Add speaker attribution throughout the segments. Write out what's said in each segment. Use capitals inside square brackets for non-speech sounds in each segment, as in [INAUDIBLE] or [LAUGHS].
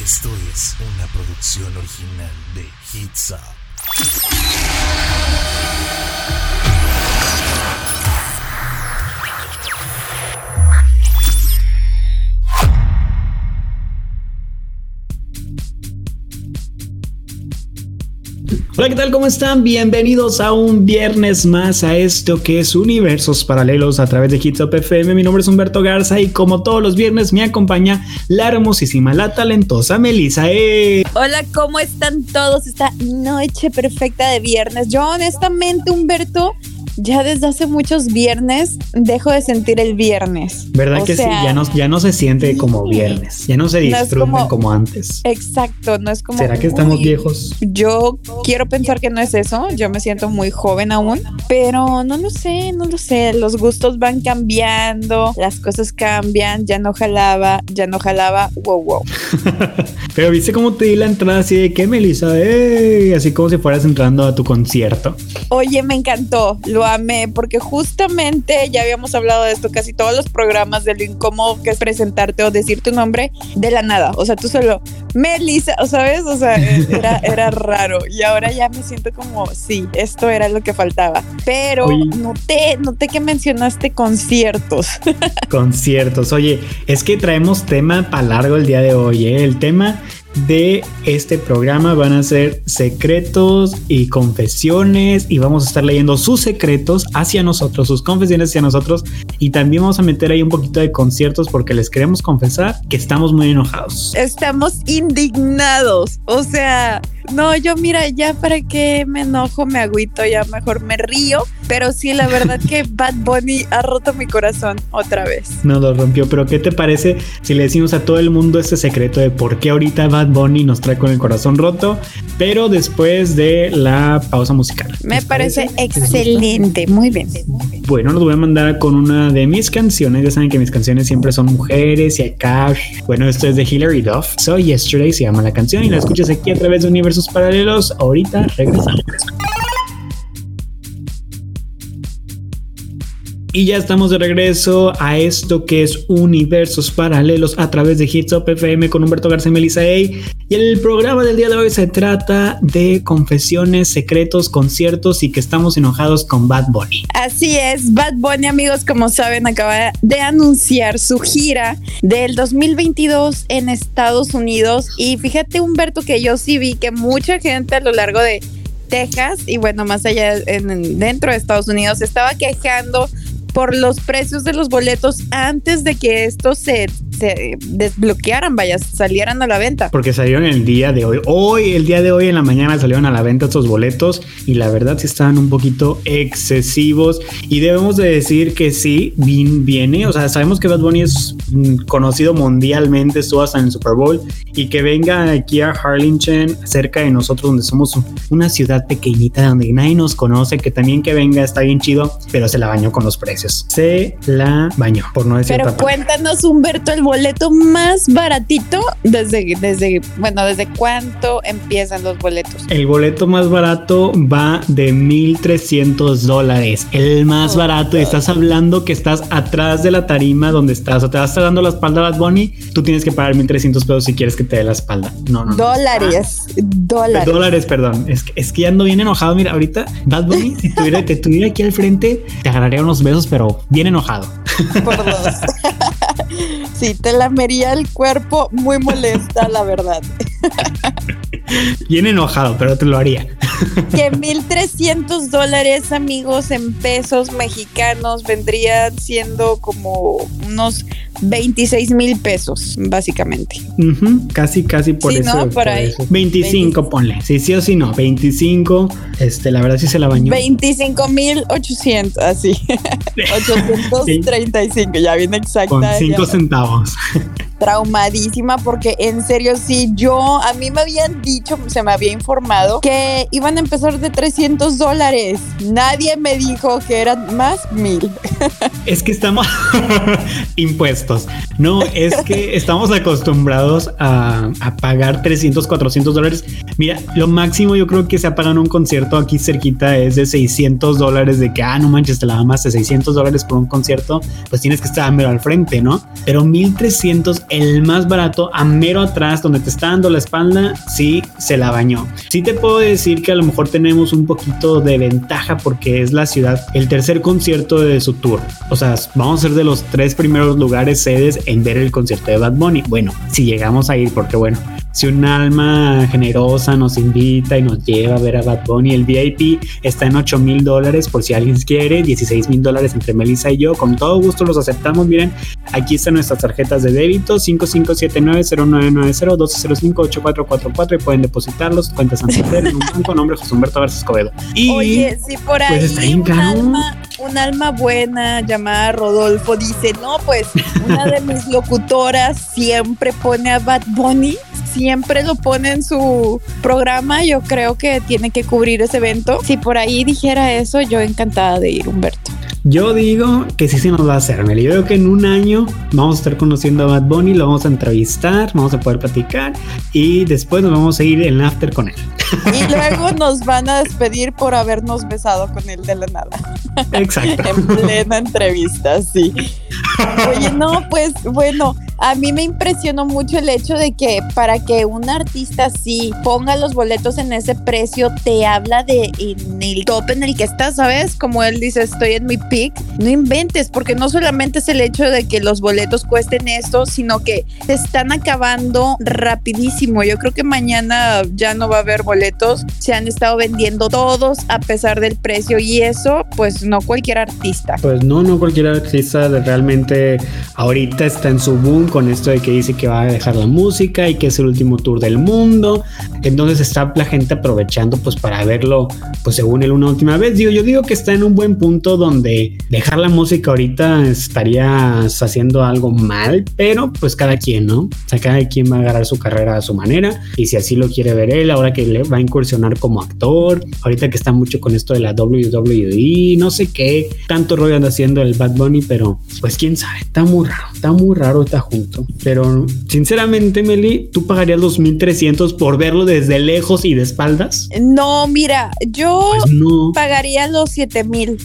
Speaker 1: Esto es una producción original de Hitza.
Speaker 2: Hola, ¿qué tal? ¿Cómo están? Bienvenidos a un viernes más a esto que es Universos Paralelos a través de Hitsop FM. Mi nombre es Humberto Garza y como todos los viernes me acompaña la hermosísima, la talentosa Melissa. ¡Eh!
Speaker 3: Hola, ¿cómo están todos esta noche perfecta de viernes? Yo honestamente, Humberto, ya desde hace muchos viernes dejo de sentir el viernes.
Speaker 2: ¿Verdad que sí? Ya no, ya no se siente como viernes, ya no se disfruta como, antes.
Speaker 3: Exacto, no es como...
Speaker 2: ¿Será que estamos viejos?
Speaker 3: Yo quiero pensar que no es eso, yo me siento muy joven aún, pero no lo sé, no lo sé, los gustos van cambiando, las cosas cambian, ya no jalaba, ya no jalaba, wow, wow. [LAUGHS]
Speaker 2: pero viste cómo te di la entrada así de que, Melissa, ¡Ey! así como si fueras entrando a tu concierto.
Speaker 3: Oye, me encantó, lo amé porque justamente ya habíamos hablado de esto casi todos los programas de lo incómodo que es presentarte o decir tu nombre de la nada. O sea, tú solo, Melissa, sabes, o sea, era, [LAUGHS] era raro y ahora ya me siento como, sí, esto era lo que faltaba. Pero noté, noté que mencionaste conciertos. [LAUGHS]
Speaker 2: Conciertos, oye, es que traemos tema para largo el día de hoy, ¿eh? El tema de este programa van a ser secretos y confesiones y vamos a estar leyendo sus secretos hacia nosotros, sus confesiones hacia nosotros y también vamos a meter ahí un poquito de conciertos porque les queremos confesar que estamos muy enojados.
Speaker 3: Estamos indignados, o sea, no, yo mira, ya para qué me enojo, me agüito, ya mejor me río. Pero sí, la verdad que [LAUGHS] Bad Bunny ha roto mi corazón otra vez.
Speaker 2: No lo rompió, pero ¿qué te parece si le decimos a todo el mundo este secreto de por qué ahorita Bad Bunny nos trae con el corazón roto? Pero después de la pausa musical.
Speaker 3: Me parece, excelente, muy bien.
Speaker 2: Bueno, los voy a mandar con una de mis canciones. Ya saben que mis canciones siempre son mujeres y acá. Bueno, esto es de Hilary Duff. So Yesterday se llama la canción y la escuchas aquí a través de Universo sus paralelos. Ahorita regresamos. Y ya estamos de regreso a esto que es Universos Paralelos a través de Hits Up FM con Humberto García Melissa Y el programa del día de hoy se trata de confesiones, secretos, conciertos y que estamos enojados con Bad Bunny.
Speaker 3: Así es, Bad Bunny, amigos, como saben, acaba de anunciar su gira del 2022 en Estados Unidos. Y fíjate, Humberto, que yo sí vi que mucha gente a lo largo de Texas y bueno, más allá en, dentro de Estados Unidos estaba quejando por los precios de los boletos antes de que esto se se desbloquearan, vaya, salieran a la venta.
Speaker 2: Porque salieron el día de hoy. Hoy, el día de hoy en la mañana salieron a la venta estos boletos y la verdad sí estaban un poquito excesivos. Y debemos de decir que sí, viene. O sea, sabemos que Bad Bunny es mm, conocido mundialmente, estuvo hasta en el Super Bowl. Y que venga aquí a Harlingen, cerca de nosotros, donde somos una ciudad pequeñita donde nadie nos conoce, que también que venga está bien chido, pero se la bañó con los precios. Se la bañó, por no decir
Speaker 3: Pero cuéntanos, Humberto, el boleto más baratito desde, desde, bueno, desde cuánto empiezan los boletos.
Speaker 2: El boleto más barato va de 1300 dólares. El más barato. Y estás hablando que estás atrás de la tarima donde estás o te vas dando la espalda a Bad Bunny. Tú tienes que pagar 1300 pesos si quieres que te dé la espalda. No, no.
Speaker 3: Dólares. dólares.
Speaker 2: Dólares, perdón. Es que, es que ando bien enojado. Mira, ahorita Bad Bunny, si tuviera, te tuviera aquí al frente, te agarraría unos besos, pero bien enojado. Por dos. [LAUGHS]
Speaker 3: sí, te lamería el cuerpo muy molesta, la verdad. [LAUGHS]
Speaker 2: Bien enojado, pero te lo haría. [LAUGHS]
Speaker 3: Que 1.300 dólares, amigos, en pesos mexicanos vendrían siendo como unos 26 mil pesos, básicamente.
Speaker 2: Casi, casi por eso.
Speaker 3: por, ahí.
Speaker 2: 25, ponle. Sí, sí o sí, no. 25. Este, la verdad sí se la bañó.
Speaker 3: 25 mil 800, así. [LAUGHS] 835, ya viene exacta.
Speaker 2: Con 5 centavos.
Speaker 3: Traumadísima porque en serio sí, yo, a mí me habían dicho, se me había informado que iban a empezar de 300 dólares. Nadie me dijo que eran más mil. [LAUGHS]
Speaker 2: Es que estamos [LAUGHS] impuestos. No, es que estamos acostumbrados a, pagar 300, 400 dólares. Mira, lo máximo yo creo que se ha pagado un concierto aquí cerquita es de 600 dólares de que, ah, no manches, te la da más de 600 dólares por un concierto, pues tienes que estar al frente, ¿no? Pero 1300 el más barato, a mero atrás, donde te está dando la espalda, sí se la bañó. Sí te puedo decir que a lo mejor tenemos un poquito de ventaja porque es la ciudad, el tercer concierto de su tour. O sea, vamos a ser de los tres primeros lugares sedes en ver el concierto de Bad Bunny. Bueno, si llegamos a ir, porque bueno, si un alma generosa nos invita y nos lleva a ver a Bad Bunny, el VIP está en 8 mil dólares por si alguien quiere, 16 mil dólares entre Melissa y yo. Con todo gusto los aceptamos. Miren, aquí están nuestras tarjetas de débito: 5579-0990-1205-8444 y pueden depositarlos. Cuenta Santander en un banco, [LAUGHS] nombre José Humberto García Escobedo. Y,
Speaker 3: Oye, si por pues, ahí pues un, alma, un alma buena llamada Rodolfo dice: No, pues una de mis locutoras siempre pone a Bad Bunny siempre lo pone en su programa, yo creo que tiene que cubrir ese evento. Si por ahí dijera eso, yo encantada de ir, Humberto.
Speaker 2: Yo digo que sí se nos va a hacer, Meli. Yo creo que en un año vamos a estar conociendo a Bad Bunny, lo vamos a entrevistar, vamos a poder platicar y después nos vamos a ir en after con él.
Speaker 3: Y luego nos van a despedir por habernos besado con él de la nada.
Speaker 2: Exacto.
Speaker 3: en plena entrevista, sí. Oye, no, pues bueno, a mí me impresionó mucho el hecho de que para que un artista así ponga los boletos en ese precio, te habla de en el top en el que estás, ¿sabes? Como él dice, estoy en mi peak. No inventes, porque no solamente es el hecho de que los boletos cuesten esto, sino que se están acabando rapidísimo. Yo creo que mañana ya no va a haber boletos. Se han estado vendiendo todos a pesar del precio y eso, pues no cualquier artista.
Speaker 2: Pues no, no cualquier artista realmente ahorita está en su boom con esto de que dice que va a dejar la música y que es el último tour del mundo. Entonces está la gente aprovechando pues para verlo, pues según él una última vez. Digo, yo digo que está en un buen punto donde dejar la música ahorita estarías haciendo algo mal, pero pues cada quien, ¿no? O sea, cada quien va a agarrar su carrera a su manera y si así lo quiere ver él, ahora que le va a incursionar como actor, ahorita que está mucho con esto de la WWE, no sé qué, tanto rollo anda haciendo el Bad Bunny, pero pues quién sabe, está muy raro, está muy raro está junto pero sinceramente, Meli, ¿tú pagarías los 1300 por verlo desde lejos y de espaldas?
Speaker 3: No, mira, yo pues pagaría los 7000.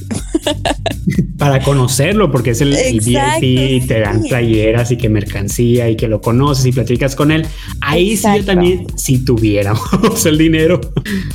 Speaker 3: [LAUGHS]
Speaker 2: Para conocerlo, porque es el, VIP y te dan playeras y que mercancía y que lo conoces y platicas con él. Ahí sí yo también, si tuviéramos el dinero.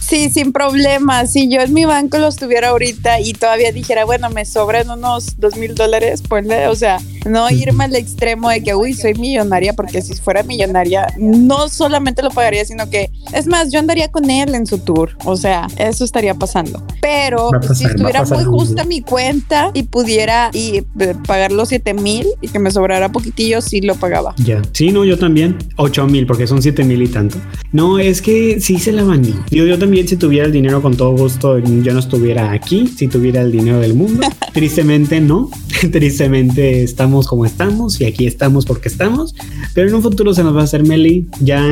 Speaker 3: Sí, sin problema. Si yo en mi banco los tuviera ahorita y todavía dijera, bueno, me sobran unos dos mil dólares, pues, o sea, no irme al extremo de que, uy, soy millonaria, porque si fuera millonaria, no solamente lo pagaría, sino que, es más, yo andaría con él en su tour. O sea, eso estaría pasando. Pero si estuviera muy justa mi cuenta y pudiera y eh, pagar los 7 mil y que me sobrara poquitillo, sí lo pagaba.
Speaker 2: Ya, sí, no, yo también. 8 mil, porque son 7 mil y tanto. No, es que sí se la bañó. Yo, yo también, si tuviera el dinero con todo gusto, yo no estuviera aquí, si tuviera el dinero del mundo. [LAUGHS] Tristemente no. [LAUGHS] Tristemente estamos como estamos y aquí estamos porque estamos. Pero en un futuro se nos va a hacer Meli. Ya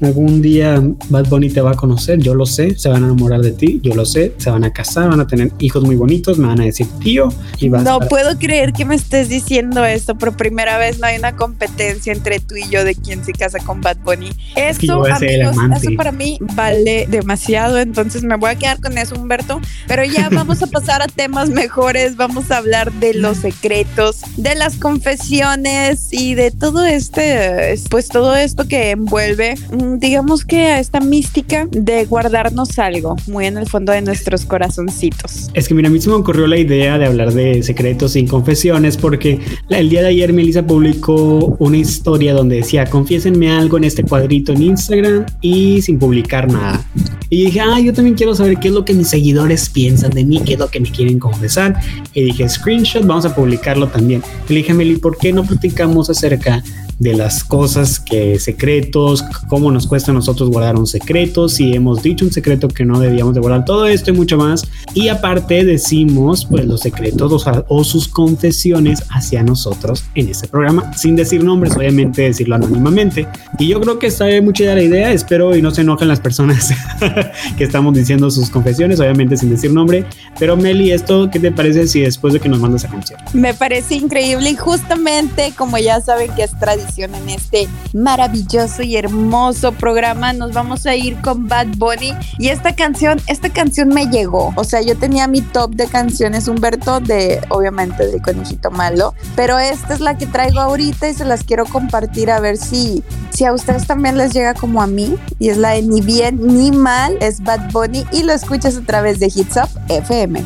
Speaker 2: algún día Bad Bunny te va a conocer, yo lo sé. Se van a enamorar de ti, yo lo sé. Se van a casar, van a tener hijos muy bonitos, me van a decir tío. Y vas
Speaker 3: no puedo creer que me estés diciendo esto. Por primera vez no hay una competencia entre tú y yo de quién se casa con Bad Bunny. Eso, amigos, eso para mí vale demasiado. Entonces me voy a quedar con eso, Humberto. Pero ya vamos a pasar a temas mejores. Vamos a hablar de los secretos, de las confesiones y de todo este, pues todo esto que envuelve, mm, digamos que a esta mística de guardarnos algo muy en el fondo de nuestros corazoncitos.
Speaker 2: Es que mira, a mí se me ocurrió la idea de hablar de secretos sin confesiones porque el día de ayer Melissa publicó una historia donde decía, confiésenme algo en este cuadrito en Instagram y sin publicar nada. Y dije, ah, yo también quiero saber qué es lo que mis seguidores piensan de mí, qué es lo que me quieren confesar. Y dije, screenshot, vamos a publicarlo también. Y le dije, ¿por qué no platicamos acerca de las cosas que secretos, cómo nos cuesta a nosotros guardar un secreto, si hemos dicho un secreto que no debíamos de guardar, todo esto y mucho más. Y aparte decimos pues los secretos o, sus confesiones hacia nosotros en este programa, sin decir nombres, obviamente decirlo anónimamente. Y yo creo que está mucha la idea, espero y no se enojen las personas [LAUGHS] que estamos diciendo sus confesiones, obviamente sin decir nombre. Pero Meli, ¿esto qué te parece si después de que nos mandas a canción?
Speaker 3: Me parece increíble y justamente como ya saben que es tradición, en este maravilloso y hermoso programa. Nos vamos a ir con Bad Bunny y esta canción, esta canción me llegó. O sea, yo tenía mi top de canciones, Humberto, de obviamente de Conejito Malo, pero esta es la que traigo ahorita y se las quiero compartir a ver si, si a ustedes también les llega como a mí. Y es la de Ni Bien Ni Mal, es Bad Bunny y lo escuchas a través de Hits Up FM.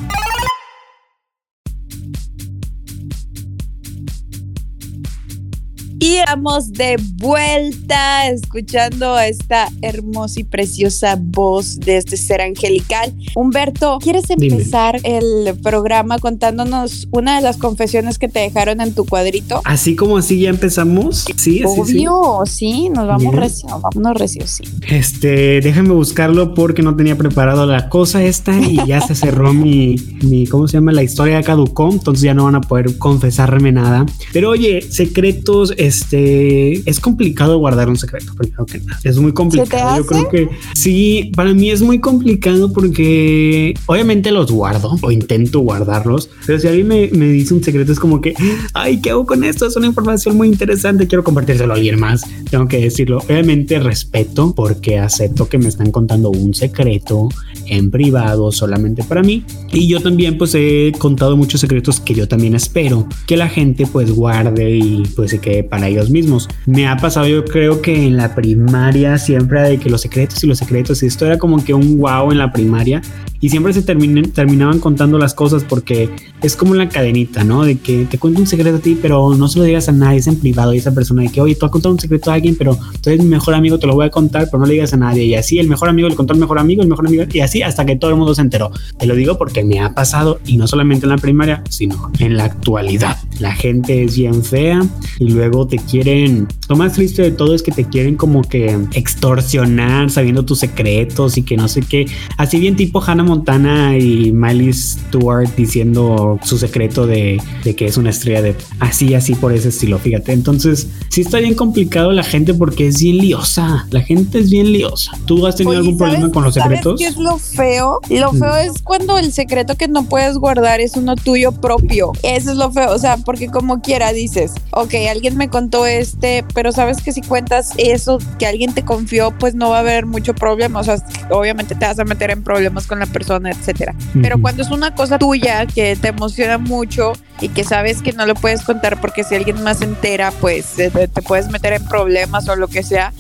Speaker 3: Y vamos de vuelta escuchando a esta hermosa y preciosa voz de este ser angelical. Humberto, ¿quieres empezar el programa contándonos una de las confesiones que te dejaron en tu cuadrito?
Speaker 2: Así como así ya empezamos. Sí,
Speaker 3: Obvio, sí, nos vamos recio, vámonos recio, sí.
Speaker 2: Este, déjame buscarlo porque no tenía preparado la cosa esta y ya se cerró mi, mi, ¿cómo se llama? La historia de caducó, entonces ya no van a poder confesarme nada. Pero oye, secretos, este, es complicado guardar un secreto, primero que nada. Es muy complicado. Yo creo que sí, para mí es muy complicado porque obviamente los guardo o intento guardarlos, pero si alguien me, me dice un secreto es como que, ay, ¿qué hago con esto? Es una información muy interesante, quiero compartírselo a alguien más. Tengo que decirlo. Obviamente respeto porque acepto que me están contando un secreto en privado solamente para mí. Y yo también pues he contado muchos secretos que yo también espero que la gente pues guarde y pues se quede para ellos mismos. Me ha pasado yo creo que en la primaria siempre de que los secretos y los secretos y esto era como que un wow en la primaria y siempre se terminaban contando las cosas porque es como la cadenita, ¿no? De que te cuento un secreto a ti, pero no se lo digas a nadie, es en privado y esa persona de que, oye, tú has contado un secreto a alguien, pero tú eres mi mejor amigo, te lo voy a contar, pero no le digas a nadie. Y así el mejor amigo le contó al mejor amigo, el mejor amigo, y así hasta que todo el mundo se enteró. Te lo digo porque me ha pasado y no solamente en la primaria, sino en la actualidad. La gente es bien fea y luego te quieren, lo más triste de todo es que te quieren como que extorsionar sabiendo tus secretos y que no sé qué. Así bien tipo Hannah Montana y Miley Stewart diciendo su secreto de, de, que es una estrella de así, así por ese estilo, fíjate. Entonces, sí está bien complicado la gente porque es bien liosa. La gente es bien liosa. ¿Tú has tenido
Speaker 3: Oye,
Speaker 2: algún problema con los secretos?
Speaker 3: ¿Qué es lo feo? Lo feo mm. es cuando el secreto que no puedes guardar es uno tuyo propio. Eso es lo feo. O sea, porque como quiera dices, ok, alguien me contó este, pero sabes que si cuentas eso que alguien te confió, pues no va a haber mucho problema. O sea, obviamente te vas a meter en problemas con la persona, etcétera. Pero cuando es una cosa tuya que te emociona mucho y que sabes que no lo puedes contar porque si alguien más se entera, pues te, te puedes meter en problemas o lo que sea,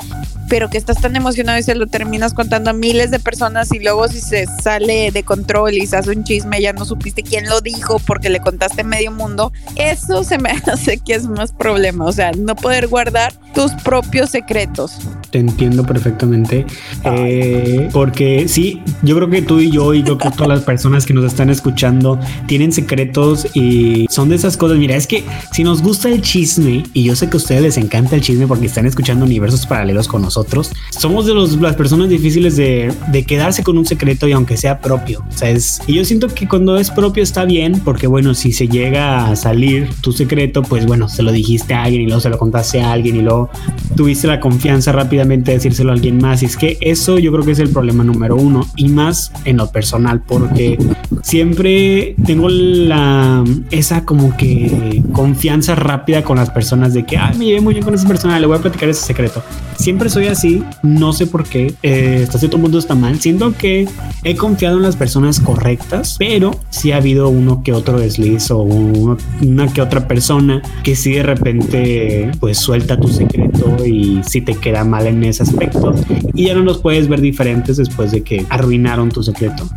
Speaker 3: pero que estás tan emocionado y se lo terminas contando a miles de personas y luego si se sale de control y se hace un chisme, ya no supiste quién lo dijo porque le contaste medio mundo, eso se me [LAUGHS] hace que es más problema, o sea, no poder guardar tus propios secretos.
Speaker 2: Te entiendo perfectamente, eh, porque sí, yo creo que tú y yo y yo creo que todas las personas que nos están escuchando tienen secretos y son de esas cosas, mira, es que si nos gusta el chisme, y yo sé que a ustedes les encanta el chisme porque están escuchando universos paralelos con nosotros, somos de los, las personas difíciles de, de quedarse con un secreto y aunque sea propio, o sea, es, y yo siento que cuando es propio está bien, porque bueno, si se llega a salir tu secreto, pues bueno, se lo dijiste a alguien y luego se lo contaste a alguien y luego tuviste la confianza decírselo a alguien más. Y es que eso yo creo que es el problema número uno y más en lo personal, porque siempre tengo la esa como que confianza rápida con las personas de que ay, me llevé muy bien con esa persona, le voy a platicar ese secreto. Siempre soy así, no sé por qué. Eh, hasta cierto punto está mal. Siento que he confiado en las personas correctas, pero sí ha habido uno que otro desliz o uno, una que otra persona que sí de repente pues suelta tu secreto y si te queda mal en ese aspecto y ya no los puedes ver diferentes después de que arruinaron tu secreto.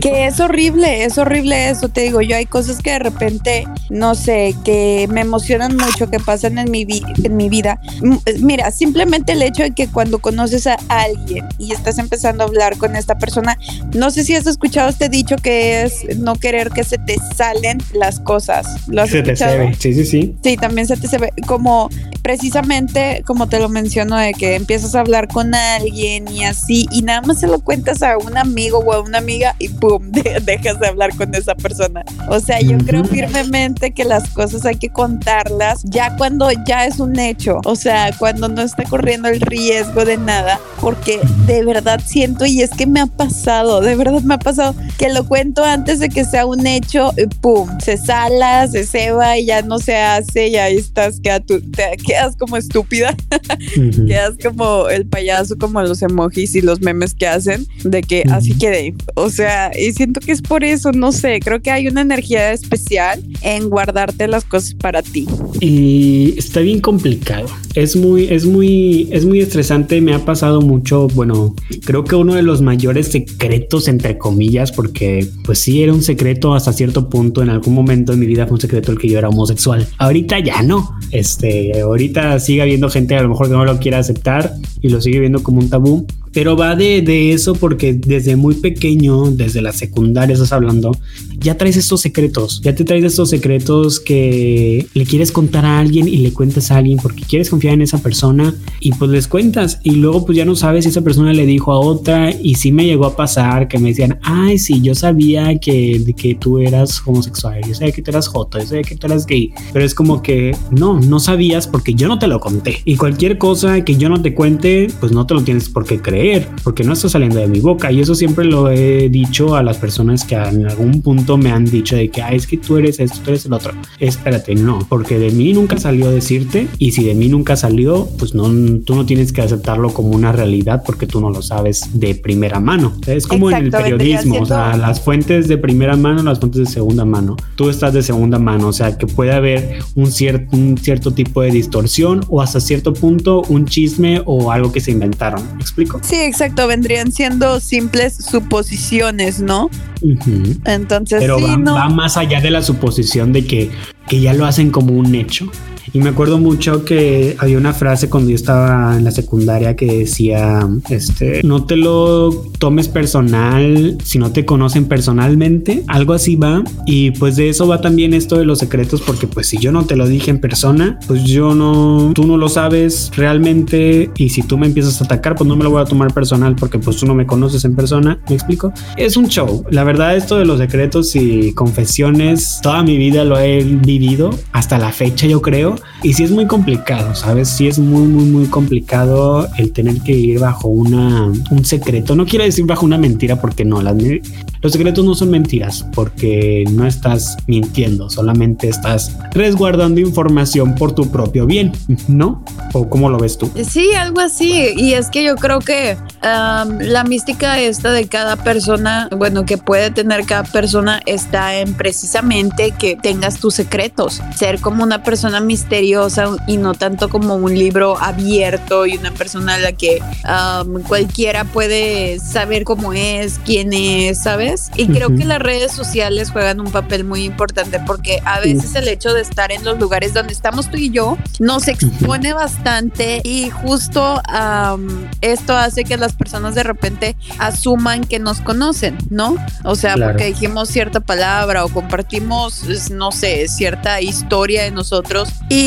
Speaker 3: Que es horrible, es horrible eso, te digo, yo hay cosas que de repente, no sé, que me emocionan mucho, que pasan en mi, vi en mi vida. Mira, simplemente el hecho de que cuando conoces a alguien y estás empezando a hablar con esta persona, no sé si has escuchado este dicho que es no querer que se te salen las cosas. ¿Lo has
Speaker 2: se
Speaker 3: escuchado?
Speaker 2: te se ve, sí, sí, sí.
Speaker 3: Sí, también se te se ve como precisamente como te lo menciono de que empiezas empiezas a hablar con alguien y así, y nada más se lo cuentas a un amigo o a una amiga y pum, [LAUGHS] dejas de hablar con esa persona. O sea, yo creo firmemente que las cosas hay que contarlas ya cuando ya es un hecho, o sea, cuando no está corriendo el riesgo de nada, porque de verdad siento y es que me ha pasado, de verdad me ha pasado que lo cuento antes de que sea un hecho, y pum, se sala, se ceba y ya no se hace y ahí estás, te quedas como estúpida, [LAUGHS] quedas como el payaso, como los emojis y los memes que hacen, de que así quede. O sea, y siento que es por eso, no sé, creo que hay una energía especial en guardarte las cosas para ti.
Speaker 2: Y está bien complicado. Es muy, es muy, es muy estresante. Me ha pasado mucho. Bueno, creo que uno de los mayores secretos, entre comillas, porque pues sí era un secreto hasta cierto punto. En algún momento de mi vida fue un secreto el que yo era homosexual. Ahorita ya no. Este, ahorita sigue habiendo gente a lo mejor que no lo quiera aceptar y lo sigue viendo como un tabú. Pero va de, de, eso porque desde muy pequeño, desde la secundaria estás hablando, ya traes estos secretos, ya te traes estos secretos que le quieres contar a alguien y le cuentas a alguien porque quieres confiar en esa persona y pues les cuentas. Y luego pues ya no sabes si esa persona le dijo a otra y sí me llegó a pasar que me decían, ay sí, yo sabía que, que tú eras homosexual, yo sabía que tú eras joto, yo sabía que tú eras gay, pero es como que no, no sabías porque yo no te lo conté. Y cualquier cosa que yo no te cuente pues no te lo tienes por qué creer porque no está saliendo de mi boca. Y eso siempre lo he dicho a las personas que en algún punto me han dicho de que, es que tú eres esto, tú eres el otro. Espérate, no, porque de mí nunca salió decirte y si de mí nunca salió, pues no, tú no tienes que aceptarlo como una realidad porque tú no lo sabes de primera mano. Es como en el periodismo, o sea, las fuentes de primera mano, las fuentes de segunda mano. Tú estás de segunda mano, o sea, que puede haber un, cierto un cierto tipo de distorsión o hasta cierto punto un chisme o algo que se inventaron. ¿Me explico?
Speaker 3: Sí, exacto, vendrían siendo simples suposiciones, ¿no? Entonces,
Speaker 2: Pero va, más allá de la suposición de que, que ya lo hacen como un hecho. Y me acuerdo mucho que había una frase cuando yo estaba en la secundaria que decía, este, no te lo tomes personal si no te conocen personalmente, algo así va. Y pues de eso va también esto de los secretos, porque pues si yo no te lo dije en persona, pues yo no, tú no lo sabes realmente y si tú me empiezas a atacar, pues no me lo voy a tomar personal porque pues tú no me conoces en persona, ¿me explico? Es un show. La verdad esto de los secretos y confesiones, toda mi vida lo he vivido hasta la fecha yo creo y sí es muy complicado, ¿sabes? Sí es muy, muy, muy complicado el tener que ir bajo una, un secreto. No quiero decir bajo una mentira porque no, las, los secretos no son mentiras porque no estás mintiendo, solamente estás resguardando información por tu propio bien, ¿no? ¿O cómo lo ves tú?
Speaker 3: Sí, algo así. Y es que yo creo que la mística esta de cada persona, bueno, que puede tener cada persona está en precisamente que tengas tus secretos, ser como una persona misteriosa misteriosa y no tanto como un libro abierto y una persona a la que cualquiera puede saber cómo es, quién es, ¿sabes? Y creo que las redes sociales juegan un papel muy importante porque a veces el hecho de estar en los lugares donde estamos tú y yo nos expone bastante y justo esto hace que las personas de repente asuman que nos conocen, ¿no? O sea, porque dijimos cierta palabra o compartimos, no sé, cierta historia de nosotros y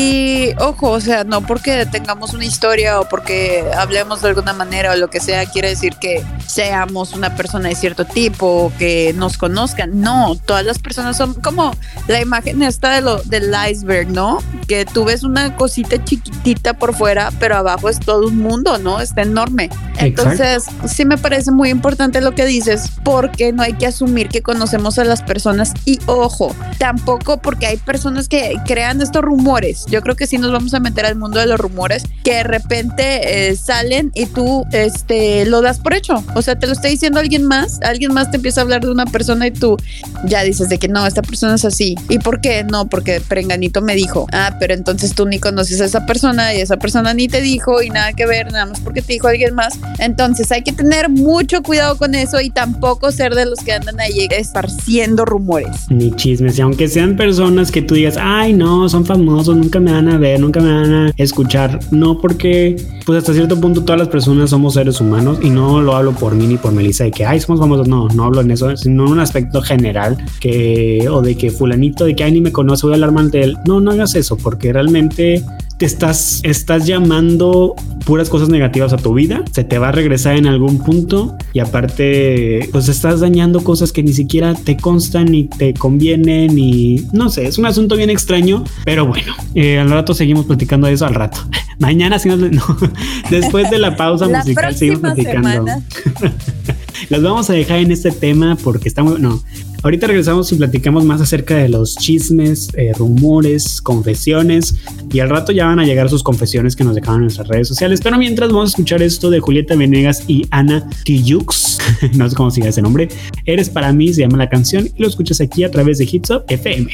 Speaker 3: ojo, o sea, no porque tengamos una historia o porque hablemos de alguna manera o lo que sea, quiere decir que seamos una persona de cierto tipo o que nos conozcan. No, todas las personas son como la imagen esta de lo, del iceberg, ¿no? Que tú ves una cosita chiquitita por fuera, pero abajo es todo un mundo, ¿no? Está enorme. Entonces, sí me parece muy importante lo que dices, porque no hay que asumir que conocemos a las personas. Y ojo, tampoco porque hay personas que crean estos rumores yo creo que sí nos vamos a meter al mundo de los rumores que de repente eh, salen y tú este, lo das por hecho. O sea, te lo está diciendo alguien más, alguien más te empieza a hablar de una persona y tú ya dices de que no, esta persona es así. ¿Y por qué? No, porque Prenganito me dijo. Ah, pero entonces tú ni conoces a esa persona y esa persona ni te dijo y nada que ver, nada más porque te dijo alguien más. Entonces hay que tener mucho cuidado con eso y tampoco ser de los que andan ahí esparciendo rumores.
Speaker 2: Ni chismes. Y aunque sean personas que tú digas, ay, no, son famosos, nunca me van a ver, nunca me van a escuchar. No, porque pues hasta cierto punto todas las personas somos seres humanos y no lo hablo por mí ni por Melissa de que, ay, somos famosos. No, no hablo en eso, sino en un aspecto general que, o de que fulanito, de que, ay, ni me conoce, voy a hablar él. No, no hagas eso, porque realmente te estás, estás llamando puras cosas negativas a tu vida, se te va a regresar en algún punto y aparte pues estás dañando cosas que ni siquiera te constan ni te convienen y no sé, es un asunto bien extraño, pero bueno, eh, al rato seguimos platicando de eso al rato. [LAUGHS] Mañana si no, [LAUGHS] después de la pausa musical seguimos platicando. [LAUGHS] Las vamos a dejar en este tema porque estamos, no, ahorita regresamos y platicamos más acerca de los chismes, eh, rumores, confesiones y al rato ya van a llegar sus confesiones que nos dejaban en nuestras redes sociales. Pero mientras vamos a escuchar esto de Julieta Venegas y Ana Tijux, [LAUGHS] no sé cómo sigue ese nombre, Eres para mí, se llama la canción y lo escuchas aquí a través de Hits Up FM.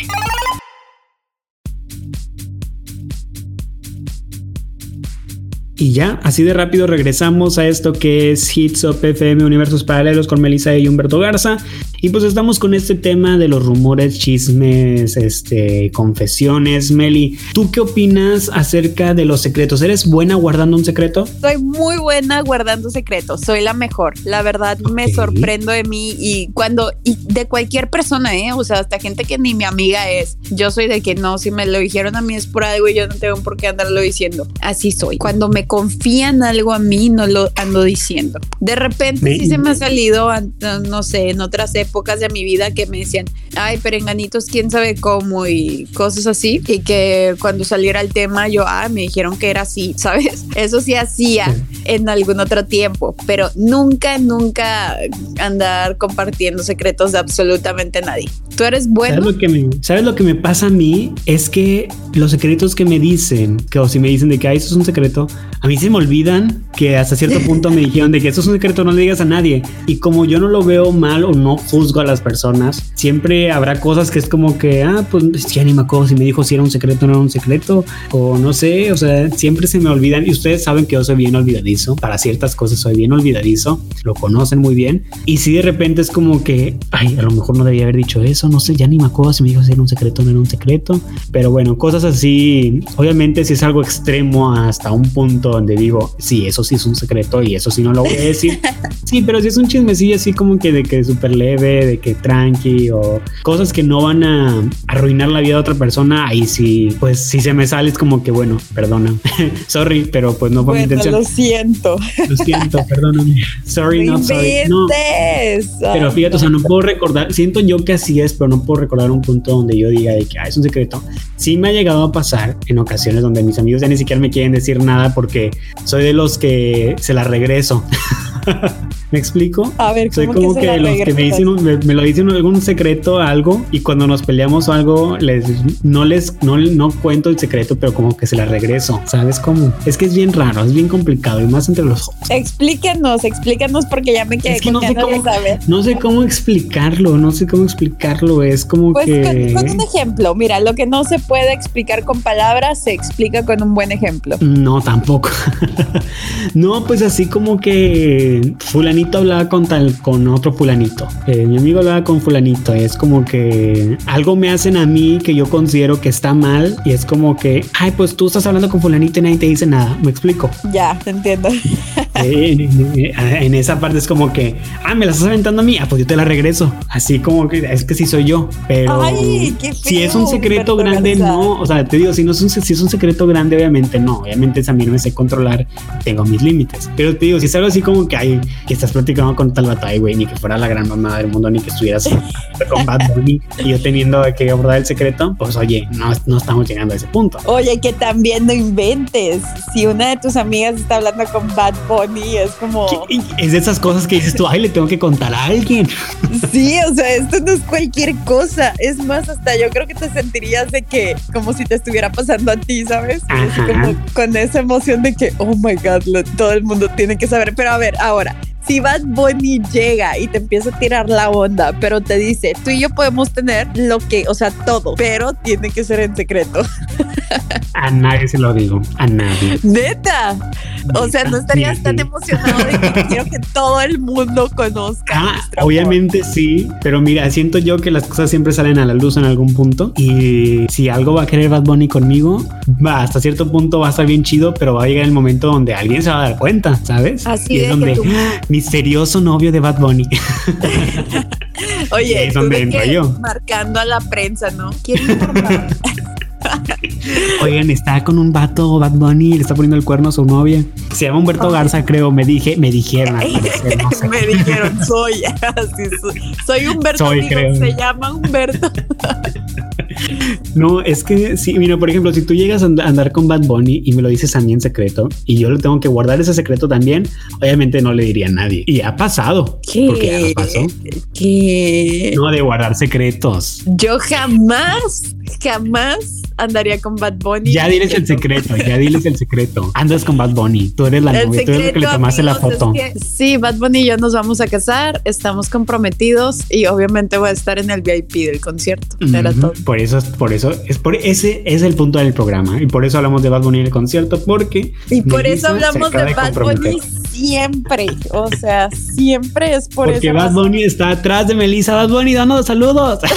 Speaker 2: Y ya, así de rápido regresamos a esto que es Hits Up FM Universos Paralelos con Melissa y Humberto Garza. Y pues estamos con este tema de los rumores, chismes, este, confesiones. Meli, ¿tú qué opinas acerca de los secretos? ¿Eres buena guardando un secreto?
Speaker 3: Soy muy buena guardando secretos. Soy la mejor. La verdad me sorprendo de mí y cuando, y de cualquier persona, ¿eh? O sea, hasta gente que ni mi amiga es. Yo soy de que no, si me lo dijeron a mí es por algo y yo no tengo por qué andarlo diciendo. Así soy. Cuando me confían algo a mí, no lo ando diciendo. De repente sí se me ha salido, no sé, en otras épocas épocas de mi vida que me decían, ay, perenganitos, quién sabe cómo y cosas así. Y que cuando saliera el tema, yo, ah, me dijeron que era así, [LAUGHS] ¿sabes? Eso sí hacía en algún otro tiempo, pero nunca, nunca andar compartiendo secretos de absolutamente nadie. Tú eres bueno.
Speaker 2: ¿Sabes lo que me, ¿sabes lo que me pasa a mí? Es que los secretos que me dicen, que o si me dicen de que eso es un secreto, a mí se me olvidan que hasta cierto [LAUGHS] punto me dijeron de que eso es un secreto, no le digas a nadie. Y como yo no lo veo mal o no juzgo a las personas, siempre habrá cosas que es como que, ah, pues ya ni me acuerdo si me dijo si era un secreto o no era un secreto, o no sé, o sea, siempre se me olvidan. Y ustedes saben que yo soy bien olvidadizo, para ciertas cosas soy bien olvidadizo, lo conocen muy bien. Y si de repente es como que, ay, a lo mejor no debía haber dicho eso, no sé, ya ni me acuerdo si me dijo si era un secreto o no era un secreto. Pero bueno, cosas así, obviamente si es algo extremo hasta un punto donde digo, sí, eso sí es un secreto y eso sí no lo voy a decir. [LAUGHS] sí, pero si es un chismecillo así como que de que súper leve, de que tranqui o cosas que no van a arruinar la vida de otra persona, ahí sí, pues si se me sale es como que bueno, perdona. [LAUGHS] sorry, pero pues no fue mi intención.
Speaker 3: Lo siento.
Speaker 2: Lo siento, perdóname. Sorry, no, sorry. No. Pero fíjate, o sea, no puedo recordar, siento yo que así es, pero no puedo recordar un punto donde yo diga de que ah, es un secreto. Sí me ha llegado a pasar en ocasiones donde mis amigos ya ni siquiera me quieren decir nada porque soy de los que se la regreso. [LAUGHS] ¿Me explico?
Speaker 3: A ver,
Speaker 2: soy como que, los que me dicen me, lo dicen algún secreto algo y cuando nos peleamos o algo les no les no, no cuento el secreto, pero como que se la regreso. ¿Sabes cómo? Es que es bien raro, es bien complicado y más entre los
Speaker 3: Explíquenos, explícanos porque ya me quedé
Speaker 2: es que no sé cómo, no sé cómo explicarlo, no sé cómo explicarlo, es como pues que
Speaker 3: con un ejemplo, mira, lo que no se puede explicar con palabras se explica con un buen ejemplo.
Speaker 2: No, tampoco. [LAUGHS] no, pues así como que fulanito hablaba con tal, con otro fulanito. Eh, mi amigo hablaba con fulanito. Es como que algo me hacen a mí que yo considero que está mal y es como que, ay, pues tú estás hablando con fulanito y nadie te dice nada. ¿Me explico?
Speaker 3: Ya, te entiendo. [LAUGHS]
Speaker 2: en, esa parte es como que, ah, me la estás aventando a mí, ah, pues yo te la regreso. Así como que es que sí soy yo, pero si es un secreto grande, no. O sea, te digo, si no es un, si es un secreto grande, obviamente no. Obviamente a mí no me sé controlar, tengo mis límites. Pero te digo, si es algo así como que hay, que estás platicando con tal batalla, güey, ni que fuera la gran mamá del mundo, ni que estuvieras [LAUGHS] con Bad Bunny y yo teniendo que abordar el secreto, pues oye, no, no estamos llegando a ese punto.
Speaker 3: Oye, que también no inventes. Si una de tus amigas está hablando con Bad Bunny, es como.
Speaker 2: Es de esas cosas que dices tú, ay, le tengo que contar a alguien. [LAUGHS]
Speaker 3: Sí, o sea, esto no es cualquier cosa. Es más, hasta yo creo que te sentirías de que, como si te estuviera pasando a ti, ¿sabes? Como con esa emoción de que, oh my God, todo el mundo tiene que saber. Pero a ver, ahora, si Bad Bunny llega y te empieza a tirar la onda, pero te dice, tú y yo podemos tener lo que, o sea, todo, pero tiene que ser en secreto. [LAUGHS]
Speaker 2: A nadie se lo digo, a nadie.
Speaker 3: Neta. O sea, no estarías tan emocionado de que quiero que todo el mundo conozca.
Speaker 2: Ah, obviamente sí, pero mira, siento yo que las cosas siempre salen a la luz en algún punto y si algo va a querer Bad Bunny conmigo, va hasta cierto punto va a estar bien chido, pero va a llegar el momento donde alguien se va a dar cuenta, ¿sabes?
Speaker 3: Así
Speaker 2: y
Speaker 3: es
Speaker 2: donde misterioso novio de Bad Bunny.
Speaker 3: Oye, es donde entro yo. Marcando a la prensa, ¿no? Quiero informar. [LAUGHS]
Speaker 2: Oigan, está con un vato, Bad Bunny, le está poniendo el cuerno a su novia. Se llama Humberto Garza, creo. Me dije, me dijeron. [LAUGHS]
Speaker 3: me dijeron, soy, así, soy, soy Humberto. Soy. Se llama Humberto. [LAUGHS]
Speaker 2: No, es que sí, mira, por ejemplo, si tú llegas a andar con Bad Bunny y me lo dices a mí en secreto y yo le tengo que guardar ese secreto también, obviamente no le diría a nadie. Y ha pasado.
Speaker 3: ¿Qué? Porque
Speaker 2: pasó.
Speaker 3: ¿Qué?
Speaker 2: No, de guardar secretos.
Speaker 3: Yo jamás, jamás andaría con Bad Bunny.
Speaker 2: Ya diles el secreto, ya diles el secreto. Andas con Bad Bunny, tú eres la novia, tú eres la que le tomaste la foto.
Speaker 3: sí, Bad Bunny y yo nos vamos a casar, estamos comprometidos y obviamente voy a estar en el VIP del concierto. Era todo.
Speaker 2: Por eso, por eso, es por ese es el punto del programa y por eso hablamos de Bad Bunny en el concierto, porque
Speaker 3: y por eso hablamos de Bad Bunny siempre, o sea, siempre es por eso.
Speaker 2: Porque Bad Bunny está atrás de Melissa, Bad Bunny dando saludos. [LAUGHS]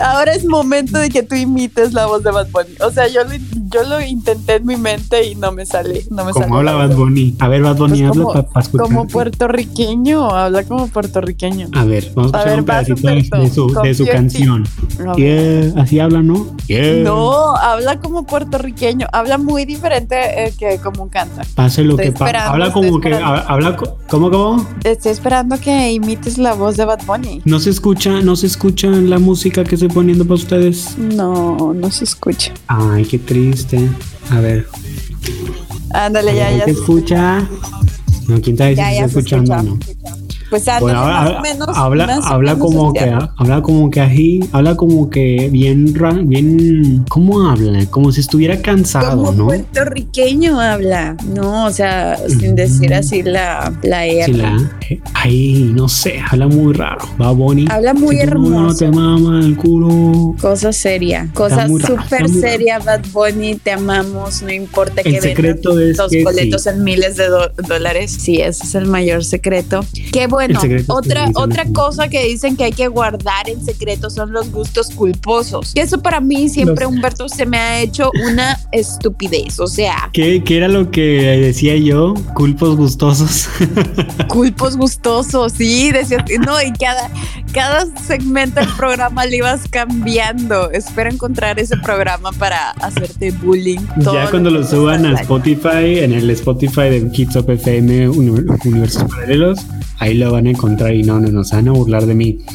Speaker 3: Ahora es momento de que tú imites la voz de Bad Bunny. O sea, yo lo, yo lo intenté en mi mente y no me sale. No me
Speaker 2: ¿Cómo habla Bad Bunny? A ver, Bad Bunny, pues habla para escuchar.
Speaker 3: Como puertorriqueño, habla como puertorriqueño.
Speaker 2: A ver, vamos a escuchar un pedacito de, su, de su canción. Así habla, ¿no?
Speaker 3: No, habla como puertorriqueño. Habla muy diferente eh, que como canta.
Speaker 2: Pase lo que pase. Habla como que. Habla, ¿Cómo, cómo?
Speaker 3: Estoy esperando que imites la voz de Bad Bunny.
Speaker 2: No se escucha, no se escucha la música que se poniendo para ustedes?
Speaker 3: No, no se escucha.
Speaker 2: Ay, qué triste. A ver.
Speaker 3: Ándale, ya, ya.
Speaker 2: ¿Se escucha? No, ¿quién está diciendo? No.
Speaker 3: Pues bueno, más o menos.
Speaker 2: Habla, habla como que, habla como que así, habla como que bien, bien, ¿cómo habla? Como si estuviera cansado, como ¿no?
Speaker 3: puertorriqueño habla, no, o sea, sin decir así la, la R. Sí, la,
Speaker 2: ay, no sé, habla muy raro, va Bonnie.
Speaker 3: Habla muy hermoso. No
Speaker 2: te mama el culo.
Speaker 3: Cosa seria, cosa súper seria, Bad Bunny, te amamos, no importa el que secreto vendan los boletos en miles de dólares. Sí, ese es el mayor secreto. Qué bueno bueno, otra, otra cosa que dicen que hay que guardar en secreto son los gustos culposos. Y eso para mí siempre, Humberto, se me ha hecho una estupidez. O sea.
Speaker 2: ¿Qué, ¿Qué, era lo que decía yo? Culpos gustosos. [LAUGHS]
Speaker 3: Culpos gustosos, sí. Decía, no, y cada, cada segmento del programa le ibas cambiando. Espero encontrar ese programa para hacerte bullying.
Speaker 2: ya cuando lo suban a Spotify, en el Spotify de Kids of FM Universos Paralelos, ahí lo van a encontrar y no, no nos van a burlar de mí. [LAUGHS]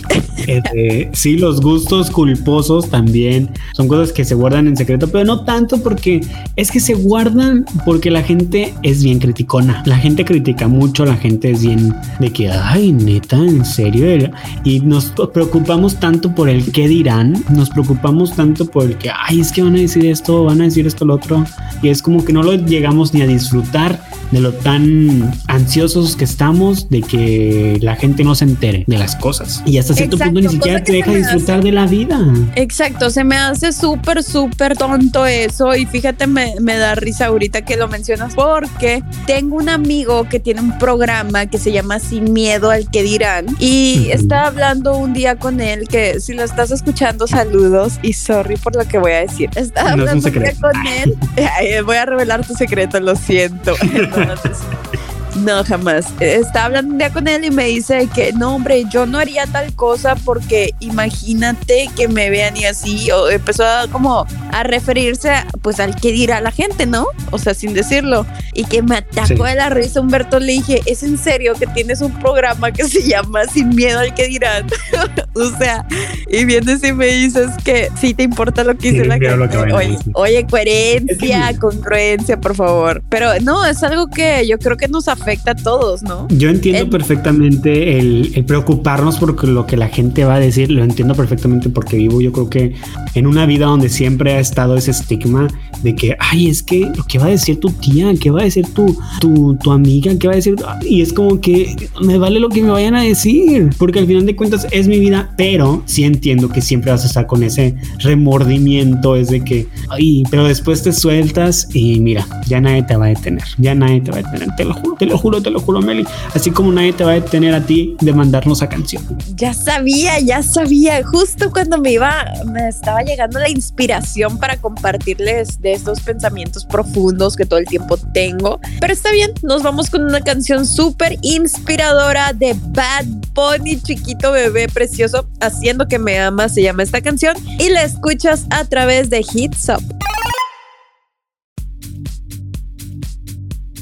Speaker 2: Este, sí, los gustos culposos también son cosas que se guardan en secreto, pero no tanto porque es que se guardan porque la gente es bien criticona. La gente critica mucho, la gente es bien de que, ay, neta, en serio. Y nos preocupamos tanto por el qué dirán, nos preocupamos tanto por el que, ay, es que van a decir esto, van a decir esto, lo otro. Y es como que no lo llegamos ni a disfrutar de lo tan ansiosos que estamos de que la gente no se entere de las cosas. Y hasta cierto punto ni siquiera te deja disfrutar de la vida.
Speaker 3: Exacto, se me hace súper, súper tonto eso. Y fíjate, me, me da risa ahorita que lo mencionas porque tengo un amigo que tiene un programa que se llama Sin Miedo al que dirán. Y estaba hablando un día con él que si lo estás escuchando, saludos y sorry por lo que voy a decir. Estaba hablando un con él. [LAUGHS] voy a revelar tu secreto, lo siento. [LAUGHS] episode. No, jamás. Estaba hablando un día con él y me dice que no, hombre, yo no haría tal cosa porque imagínate que me vean y así. O empezó a, como a referirse pues al que dirá la gente, ¿no? O sea, sin decirlo. Y que me atacó de la risa Humberto. Le dije, ¿es en serio que tienes un programa que se llama Sin miedo al que dirán? [LAUGHS] o sea, y vienes y me dices que sí te importa lo que dice la gente. Oye, oye, coherencia, congruencia, por favor. Pero no, es algo que yo creo que nos afecta afecta a todos, ¿no?
Speaker 2: Yo entiendo perfectamente el, preocuparnos por lo que la gente va a decir, lo entiendo perfectamente porque vivo yo creo que en una vida donde siempre ha estado ese estigma de que, ay, es que lo que va a decir tu tía, qué va a decir tu, tu, tu amiga, qué va a decir, y es como que me vale lo que me vayan a decir, porque al final de cuentas es mi vida, pero sí entiendo que siempre vas a estar con ese remordimiento, es de que, ay, pero después te sueltas y mira, ya nadie te va a detener, ya nadie te va a detener, te lo juro, te lo juro, te lo juro, Meli. Así como nadie te va a detener a ti de mandarnos a canción.
Speaker 3: Ya sabía, ya sabía. Justo cuando me iba, me estaba llegando la inspiración para compartirles de estos pensamientos profundos que todo el tiempo tengo. Pero está bien, nos vamos con una canción súper inspiradora de Bad pony chiquito bebé precioso haciendo que me ama, se llama esta canción y la escuchas a través de Hits Up.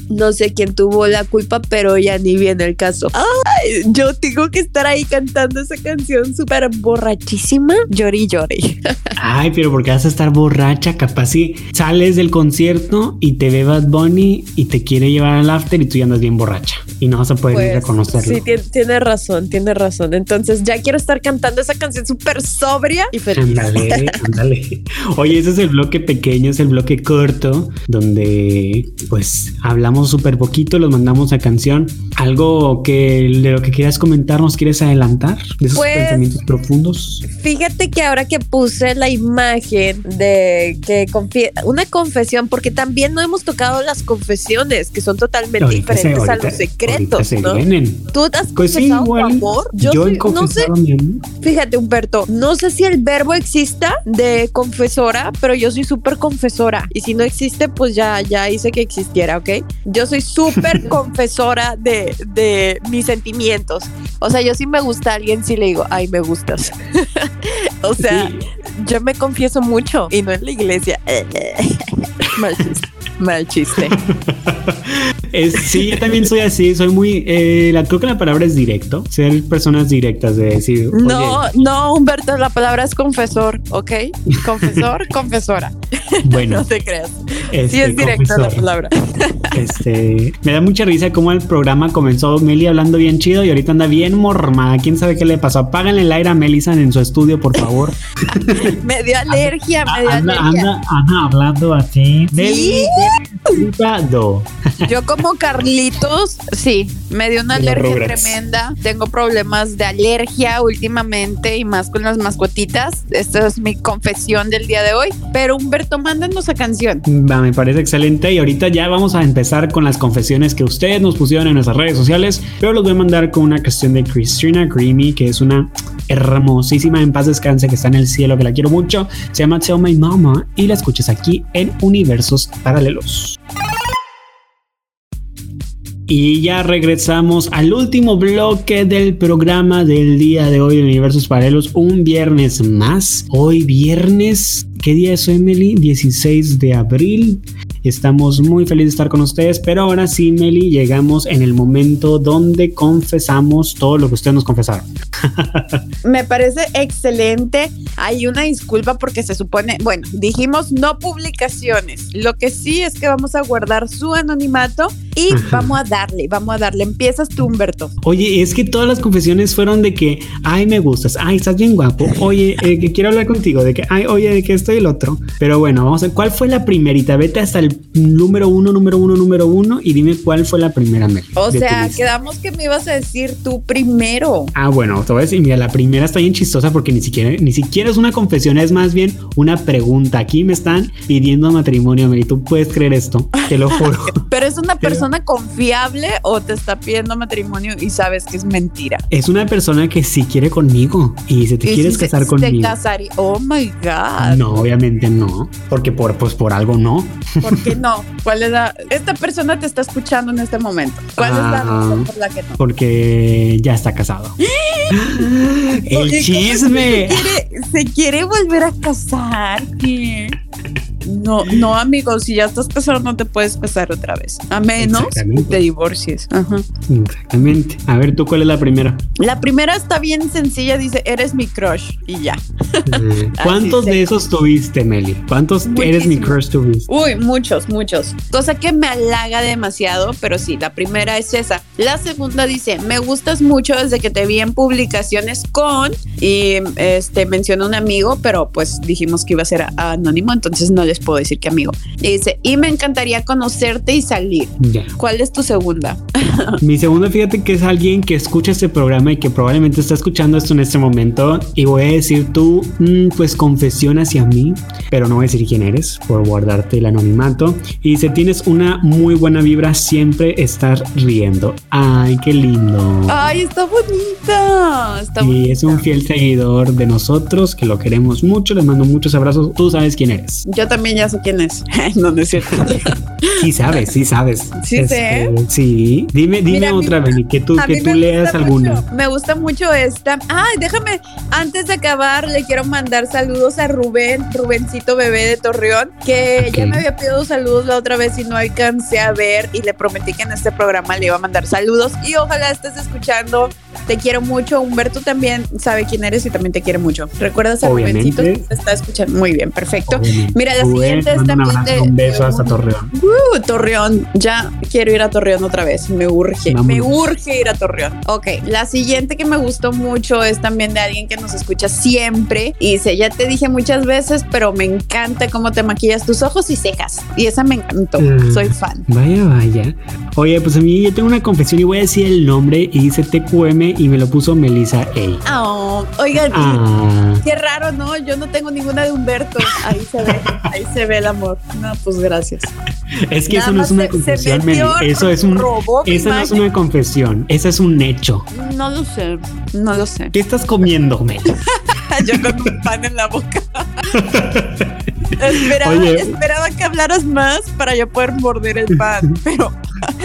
Speaker 3: No sé quién tuvo la culpa, pero ya ni viene el caso. Ay, yo tengo que estar ahí cantando esa canción súper borrachísima, llori llori. [LAUGHS]
Speaker 2: Ay, pero porque vas a estar borracha, capaz si sales del concierto y te ve Bad Bunny y te quiere llevar al after y tú ya andas bien borracha y no vas a poder pues, reconocerlo.
Speaker 3: Sí, tiene, razón, tiene razón. Entonces ya quiero estar cantando esa canción súper sobria y feliz.
Speaker 2: Ándale, [LAUGHS] ándale. Oye, ese es el bloque pequeño, es el bloque corto, donde pues hablamos súper poquito, los mandamos a canción. Algo que de lo que quieras comentar, ¿nos quieres adelantar? De esos pues, pensamientos profundos.
Speaker 3: Fíjate que ahora que puse la imagen de que una confesión, porque también no hemos tocado las confesiones, que son totalmente diferentes a los secretos. ¿No? ¿Tú has pues confesado tu amor?
Speaker 2: Yo, he no sé,
Speaker 3: Fíjate, Humberto, no sé si el verbo exista de confesora, pero yo soy súper confesora. Y si no existe, pues ya, ya hice que existiera, ¿ok? Yo soy súper [LAUGHS] confesora de, de mis sentimientos. O sea, yo sí me gusta a alguien, sí le digo, ay, me gustas. [LAUGHS] o sea, yo me confieso mucho y no en la iglesia. [LAUGHS] mal. Mal chiste. [LAUGHS]
Speaker 2: sí, yo también soy así, soy muy, eh, la, creo que la palabra es directo, ser personas directas de decir.
Speaker 3: No, no, Humberto, la palabra es confesor, ¿ok? Confesor, [LAUGHS] confesora. [LAUGHS] Bueno. no te creas. Este, sí es directa la palabra. [LAUGHS]
Speaker 2: Este, me da mucha risa cómo el programa comenzó Meli hablando bien chido y ahorita anda bien mormada. ¿Quién sabe qué le pasó? Apáganle el aire a Melissa en su estudio, por favor. [LAUGHS]
Speaker 3: me dio alergia, me dio
Speaker 2: anda, alergia. Anda, hablando así.
Speaker 3: ¿Sí? Yo como Carlitos, sí, me dio una alergia tremenda. Tengo problemas de alergia últimamente y más con las mascotitas. Esta es mi confesión del día de hoy. Pero Humberto, mándanos a canción.
Speaker 2: Va, me parece excelente y ahorita ya vamos a empezar con las confesiones que ustedes nos pusieron en nuestras redes sociales. Pero los voy a mandar con una canción de Christina Creamy, que es una hermosísima en paz descanse que está en el cielo, que la quiero mucho. Se llama Tell My Mama y la escuchas aquí en Universos Paralelos. Y ya regresamos al último bloque del programa del día de hoy de Universos Paralelos, un viernes más. Hoy viernes, ¿qué día es Emily? 16 de abril. Estamos muy felices de estar con ustedes, pero ahora sí, Meli, llegamos en el momento donde confesamos todo lo que ustedes nos confesaron. [LAUGHS]
Speaker 3: Me parece excelente. Hay una disculpa porque se supone, bueno, dijimos no publicaciones. Lo que sí es que vamos a guardar su anonimato y vamos a darle, vamos a darle. Empiezas tú, Humberto.
Speaker 2: Oye, es que todas las confesiones fueron de que, ay, me gustas, ay, estás bien guapo, oye, eh, que quiero hablar contigo, de que, ay, oye, de que estoy el otro. Pero bueno, vamos a ver, ¿cuál fue la primerita? Vete hasta el número uno, número uno, número uno y dime cuál fue la primera, Mel.
Speaker 3: O sea, quedamos que me ibas a decir tú primero.
Speaker 2: Ah, bueno, te voy a decir, mira, la primera está bien chistosa porque ni siquiera, ni siquiera es una confesión, es más bien una pregunta. Aquí me están pidiendo matrimonio, Mel, tú puedes creer esto, te lo juro. [LAUGHS]
Speaker 3: Pero es una persona confiable o te está pidiendo matrimonio y sabes que es mentira.
Speaker 2: Es una persona que sí quiere conmigo y se te quieres casar conmigo.
Speaker 3: Se casaría. Oh my God.
Speaker 2: No, obviamente no, porque por, pues por algo no.
Speaker 3: ¿Por [LAUGHS] qué no? ¿Cuál es la.? Esta persona te está escuchando en este momento. ¿Cuál es la razón por la que no?
Speaker 2: Porque ya está casado. [GASPS] El chisme.
Speaker 3: Se quiere, se quiere volver a casar. ¿Qué? No, no, amigos, si ya estás casado no te puedes casar otra vez, a menos que te divorcies.
Speaker 2: Exactamente. A ver, ¿tú cuál es la primera?
Speaker 3: La primera está bien sencilla, dice, eres mi crush y ya. [LAUGHS]
Speaker 2: ¿Cuántos de esos tuviste, Meli? ¿Cuántos eres mi crush tuviste?
Speaker 3: Uy, muchos, muchos. Cosa que me halaga demasiado, pero sí, la primera es esa. La segunda dice, me gustas mucho desde que te vi en publicaciones con, y este, menciona un amigo, pero pues dijimos que iba a ser anónimo, entonces no le puedo decir que amigo. Y dice, y me encantaría conocerte y salir. ¿Cuál es tu segunda? [LAUGHS]
Speaker 2: Mi segunda, fíjate que es alguien que escucha este programa y que probablemente está escuchando esto en este momento. Y voy a decir tú, mm, pues confesión hacia mí, pero no voy a decir quién eres por guardarte el anonimato. Y dice, tienes una muy buena vibra, siempre estar riendo. Ay, qué lindo.
Speaker 3: Ay, está bonita. Está
Speaker 2: y es un fiel seguidor de nosotros, que lo queremos mucho. Les mando muchos abrazos. Tú sabes quién eres.
Speaker 3: Yo también ya sé quién es. [LAUGHS] no, no es cierto. [LAUGHS]
Speaker 2: sí sabes, sí sabes.
Speaker 3: Sí sé.
Speaker 2: Este, sí. Dime, dime
Speaker 3: Mira, mí
Speaker 2: otra,
Speaker 3: me-
Speaker 2: Beni, que tú, que
Speaker 3: mí
Speaker 2: tú leas alguna.
Speaker 3: mucho- me gusta mucho esta. Ay, déjame, antes de acabar, le quiero mandar saludos a Rubén, Rubencito Bebé de Torreón, que ya me había pedido saludos la otra vez y no alcancé a ver y le prometí que en este programa le iba a mandar saludos y ojalá estés escuchando. Te quiero mucho. Humberto también sabe quién eres y también te quiere mucho. ¿Recuerdas a. Rubencito? que Te está escuchando. Muy bien, perfecto.
Speaker 2: Obviamente.
Speaker 3: Mira, la siguiente es
Speaker 2: un
Speaker 3: también
Speaker 2: abrazo,
Speaker 3: de-
Speaker 2: un beso
Speaker 3: de
Speaker 2: hasta Torreón.
Speaker 3: Uh, Torreón, ya quiero ir a Torreón otra vez, me urge,
Speaker 2: Vámonos.
Speaker 3: me urge ir a Torreón. Ok, la siguiente que me gustó mucho es también de alguien que nos escucha siempre y dice, ya te dije muchas veces, pero me encanta cómo te maquillas tus ojos y cejas. Y esa me encantó,
Speaker 2: Mm.
Speaker 3: soy fan.
Speaker 2: Vaya, vaya. Oye, pues a mí yo tengo una confesión y voy a decir el nombre y dice TQM y me lo puso Melissa A.
Speaker 3: Oh, oigan,
Speaker 2: Ah,
Speaker 3: qué raro, ¿no? Yo no tengo ninguna de Humberto. Ahí se ve, ahí se ve el amor. No, pues gracias.
Speaker 2: es que
Speaker 3: Nada
Speaker 2: eso no es una
Speaker 3: se- se
Speaker 2: confesión,
Speaker 3: metió,
Speaker 2: Eso es un. Esa no es una confesión, esa es un hecho.
Speaker 3: No lo sé, no lo sé.
Speaker 2: ¿Qué estás comiendo, Meli? [LAUGHS]
Speaker 3: Yo con un pan en la boca. [LAUGHS] esperaba,
Speaker 2: Oye.
Speaker 3: esperaba que hablaras más para yo poder morder el pan, [LAUGHS] pero,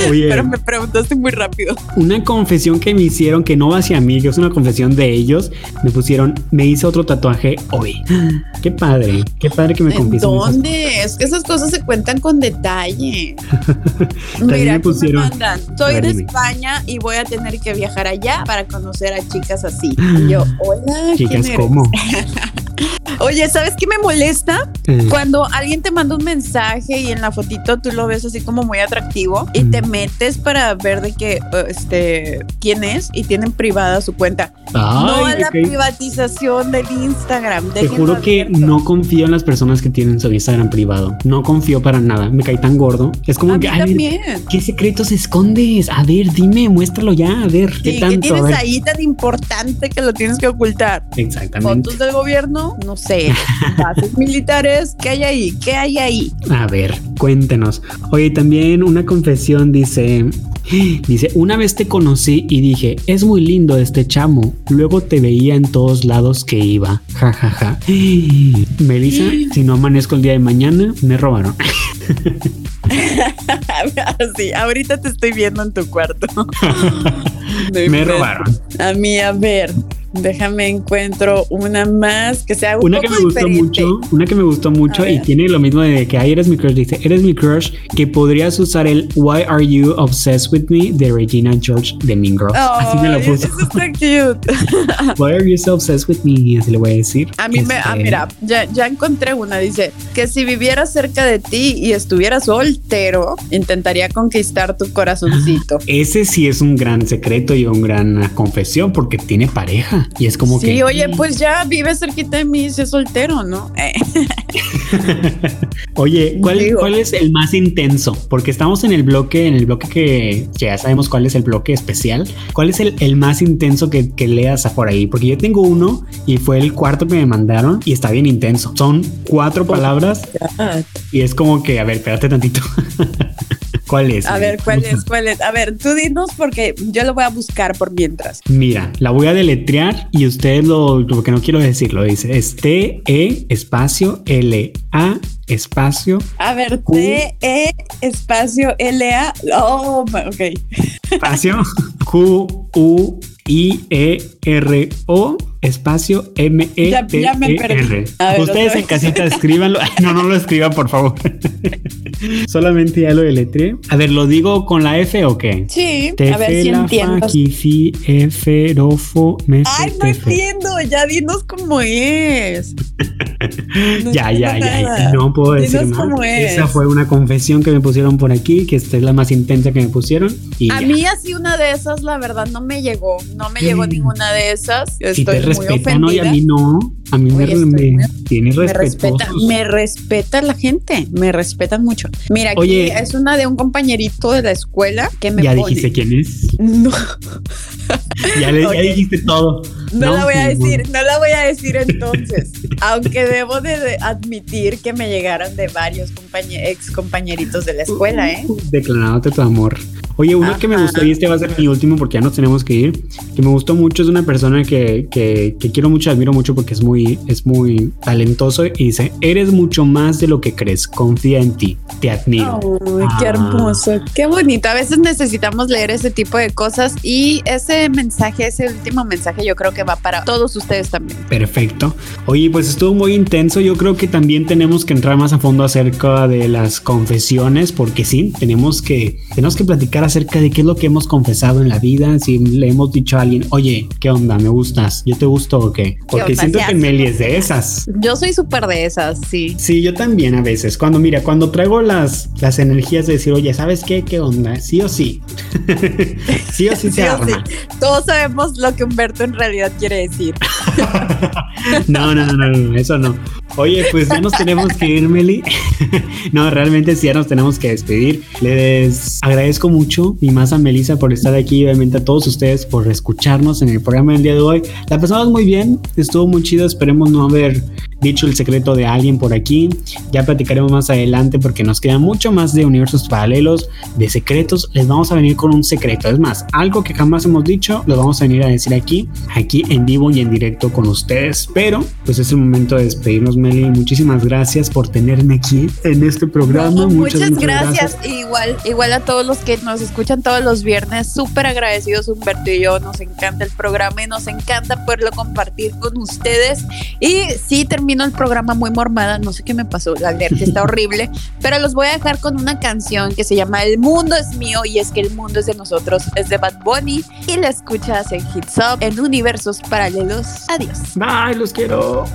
Speaker 2: Oye,
Speaker 3: pero me preguntaste muy rápido.
Speaker 2: una confesión que me hicieron que no va hacia mí, que es una confesión de ellos, me pusieron, me hice otro tatuaje hoy. [GASPS] Qué padre, qué padre que me
Speaker 3: ¿En
Speaker 2: confiesen esas
Speaker 3: dónde? Es que esas cosas se cuentan con detalle. [LAUGHS] Mira,
Speaker 2: me pusieron-
Speaker 3: me mandan. Soy
Speaker 2: ver,
Speaker 3: de
Speaker 2: dime.
Speaker 3: España y voy a tener que viajar allá para conocer a chicas así. Y yo, [GASPS] hola, ¿quién
Speaker 2: Chicas,
Speaker 3: eres?
Speaker 2: ¿cómo? [LAUGHS]
Speaker 3: Oye, ¿sabes qué me molesta? Cuando alguien te manda un mensaje y en la fotito tú lo ves así como muy atractivo y
Speaker 2: Mm.
Speaker 3: te metes para ver de qué, este, quién es y tienen privada su cuenta. No a
Speaker 2: ay,
Speaker 3: la privatización del Instagram.
Speaker 2: Te juro que
Speaker 3: abierto.
Speaker 2: no confío en las personas que tienen su Instagram privado. No confío para nada. Me cae tan gordo. Es como
Speaker 3: A
Speaker 2: que,
Speaker 3: mí
Speaker 2: a ver. ¿qué secretos escondes? A ver, dime, muéstralo ya. A ver, ¿qué
Speaker 3: Sí, ¿Qué
Speaker 2: tanto? A
Speaker 3: tienes ahí tan importante que lo tienes que ocultar?
Speaker 2: Exactamente.
Speaker 3: Fotos del gobierno, no sé. [LAUGHS] Bases militares, ¿qué hay ahí? ¿Qué hay ahí?
Speaker 2: A ver, cuéntenos. Oye, también una confesión dice. Dice, una vez te conocí y dije, es muy lindo este chamo. Luego te veía en todos lados que iba. Ja, ja, ja. [GASPS] Melissa, [GASPS] si no amanezco el día de mañana, me robaron. [LAUGHS]
Speaker 3: sí, ahorita te estoy viendo en tu cuarto. [LAUGHS] [LAUGHS]
Speaker 2: Me robaron.
Speaker 3: A mí, a ver, déjame encuentro una más que sea un
Speaker 2: Una que me gustó
Speaker 3: diferente.
Speaker 2: mucho, una que me gustó mucho y tiene lo mismo de que ahí eres mi crush, dice, eres mi crush, que podrías usar el Why Are You Obsessed With Me de Regina George de Mean Girls. Así me lo puso.
Speaker 3: Eso está [LAUGHS] cute. [LAUGHS]
Speaker 2: Why are you so obsessed with me? Así le voy a decir.
Speaker 3: A mí me, ah,
Speaker 2: Este,
Speaker 3: mira, ya, ya encontré una. Dice que si viviera cerca de ti y estuviera soltero, intentaría conquistar tu corazoncito. [LAUGHS]
Speaker 2: Ese sí es un gran secreto y una gran confesión porque tiene pareja. Y es como
Speaker 3: sí,
Speaker 2: que.
Speaker 3: oye, pues ya vive cerquita de mí sé soltero, ¿no? Eh, [LAUGHS]
Speaker 2: Oye, ¿cuál,
Speaker 3: Digo.
Speaker 2: cuál es el más intenso? Porque estamos en el bloque, en el bloque que ya sabemos cuál es el bloque especial. ¿Cuál es el, el más intenso que, que leas por ahí? Porque yo tengo uno y fue el cuarto que me mandaron y está bien intenso. Son cuatro palabras y es como que, a ver, espérate tantito. [LAUGHS] ¿Cuál es?
Speaker 3: A ver, ¿cuál es? ¿Cuál es? A ver, tú dinos porque yo lo voy a buscar por mientras.
Speaker 2: Mira, la voy a deletrear y ustedes lo, lo que no quiero decirlo dice es T E espacio L A espacio
Speaker 3: A ver,
Speaker 2: Q.
Speaker 3: T, E, espacio, L, A. Oh, ok.
Speaker 2: espacio [LAUGHS] Q U I E R O espacio M E
Speaker 3: Ya-
Speaker 2: T
Speaker 3: ya me
Speaker 2: E. R.
Speaker 3: Ver,
Speaker 2: Ustedes en casita [LAUGHS] escríbanlo. No, no lo escriban, por favor. [LAUGHS] Solamente ya lo deletré. A ver, ¿lo digo con la F o qué?
Speaker 3: Sí, a ver si entiendo.
Speaker 2: rofo,
Speaker 3: Ay, no entiendo, ya dinos cómo es. [LAUGHS] No
Speaker 2: ya, ya, ya. No puedo decir
Speaker 3: Dinos
Speaker 2: más. Esa fue una confesión que me pusieron por aquí, que esta es la más intensa que me pusieron. Y
Speaker 3: A
Speaker 2: ya.
Speaker 3: mí así una de esas, la verdad, no me llegó. No me llegó ninguna de esas.
Speaker 2: si
Speaker 3: Estoy
Speaker 2: te
Speaker 3: muy
Speaker 2: respetan, ¿no? Y
Speaker 3: ofendida.
Speaker 2: a mí no. A mí me, me-
Speaker 3: Me
Speaker 2: respeto.
Speaker 3: respeta, me respeta la gente, me respetan mucho. Mira, aquí
Speaker 2: Oye.
Speaker 3: es una de un compañerito de la escuela que me
Speaker 2: Ya
Speaker 3: pone.
Speaker 2: dijiste quién es.
Speaker 3: No, [LAUGHS]
Speaker 2: Ya, le- ya dijiste todo.
Speaker 3: no, la voy a
Speaker 2: sí,
Speaker 3: decir, no la voy a decir entonces. Aunque debo de, admitir que me llegaron de varios ex compañeritos de la escuela, ¿eh?
Speaker 2: Uh, Declarándote tu amor. Oye, uno que me gustó, y este va a ser mi último porque ya nos tenemos que ir, que me gustó mucho, es una persona que, que, que quiero mucho, admiro mucho porque es muy, es muy talentoso y dice, eres mucho más de lo que crees, confía en ti, te admiro.
Speaker 3: qué ah. hermoso, qué bonito. A veces necesitamos leer ese tipo de cosas y ese mensaje, ese último mensaje yo creo que va para todos ustedes también.
Speaker 2: Perfecto. Oye, pues estuvo muy intenso, yo creo que también tenemos que entrar más a fondo acerca de las confesiones porque sí, tenemos que, tenemos que platicar acerca de qué es lo que hemos confesado en la vida, si le hemos dicho a alguien, oye, ¿qué onda? ¿Me gustas? ¿Yo te gusto o qué? Porque siento que Meli es de esas.
Speaker 3: Yo soy súper de esas, sí.
Speaker 2: Sí, yo también a veces. Cuando, mira, cuando traigo las, las energías de decir, oye, ¿sabes qué? ¿Qué onda? Sí o sí. [LAUGHS] sí o sí se arma.
Speaker 3: Todos sabemos lo que Humberto en realidad quiere decir. [LAUGHS]
Speaker 2: no, no, no, no, eso no. Oye, pues ya nos tenemos que ir, Meli. [LAUGHS] no, realmente sí ya nos tenemos que despedir. Les agradezco mucho y más a Melissa por estar aquí, obviamente a todos ustedes por escucharnos en el programa del día de hoy. La pasamos muy bien, estuvo muy chido, esperemos no haber dicho el secreto de alguien por aquí. Ya platicaremos más adelante porque nos queda mucho más de universos paralelos, de secretos. Les vamos a venir con un secreto. Es más, algo que jamás hemos dicho, lo vamos a venir a decir aquí, aquí en vivo y en directo con ustedes. Pero pues es el momento de despedirnos, Meli. Muchísimas gracias por tenerme aquí en este programa.
Speaker 3: muchas, gracias. Igual, igual a todos los que nos escuchan todos los viernes. Súper agradecidos, Humberto y yo. Nos encanta el programa y nos encanta poderlo compartir con ustedes. Y sí, terminamos vino el programa muy mormada, no sé qué me pasó, la alerta está [LAUGHS] horrible, pero los voy a dejar con una canción que se llama El mundo es mío y es que el mundo es de nosotros, es de Bad Bunny y la escuchas en Hits Up en universos paralelos. Adiós.
Speaker 2: Bye, los quiero.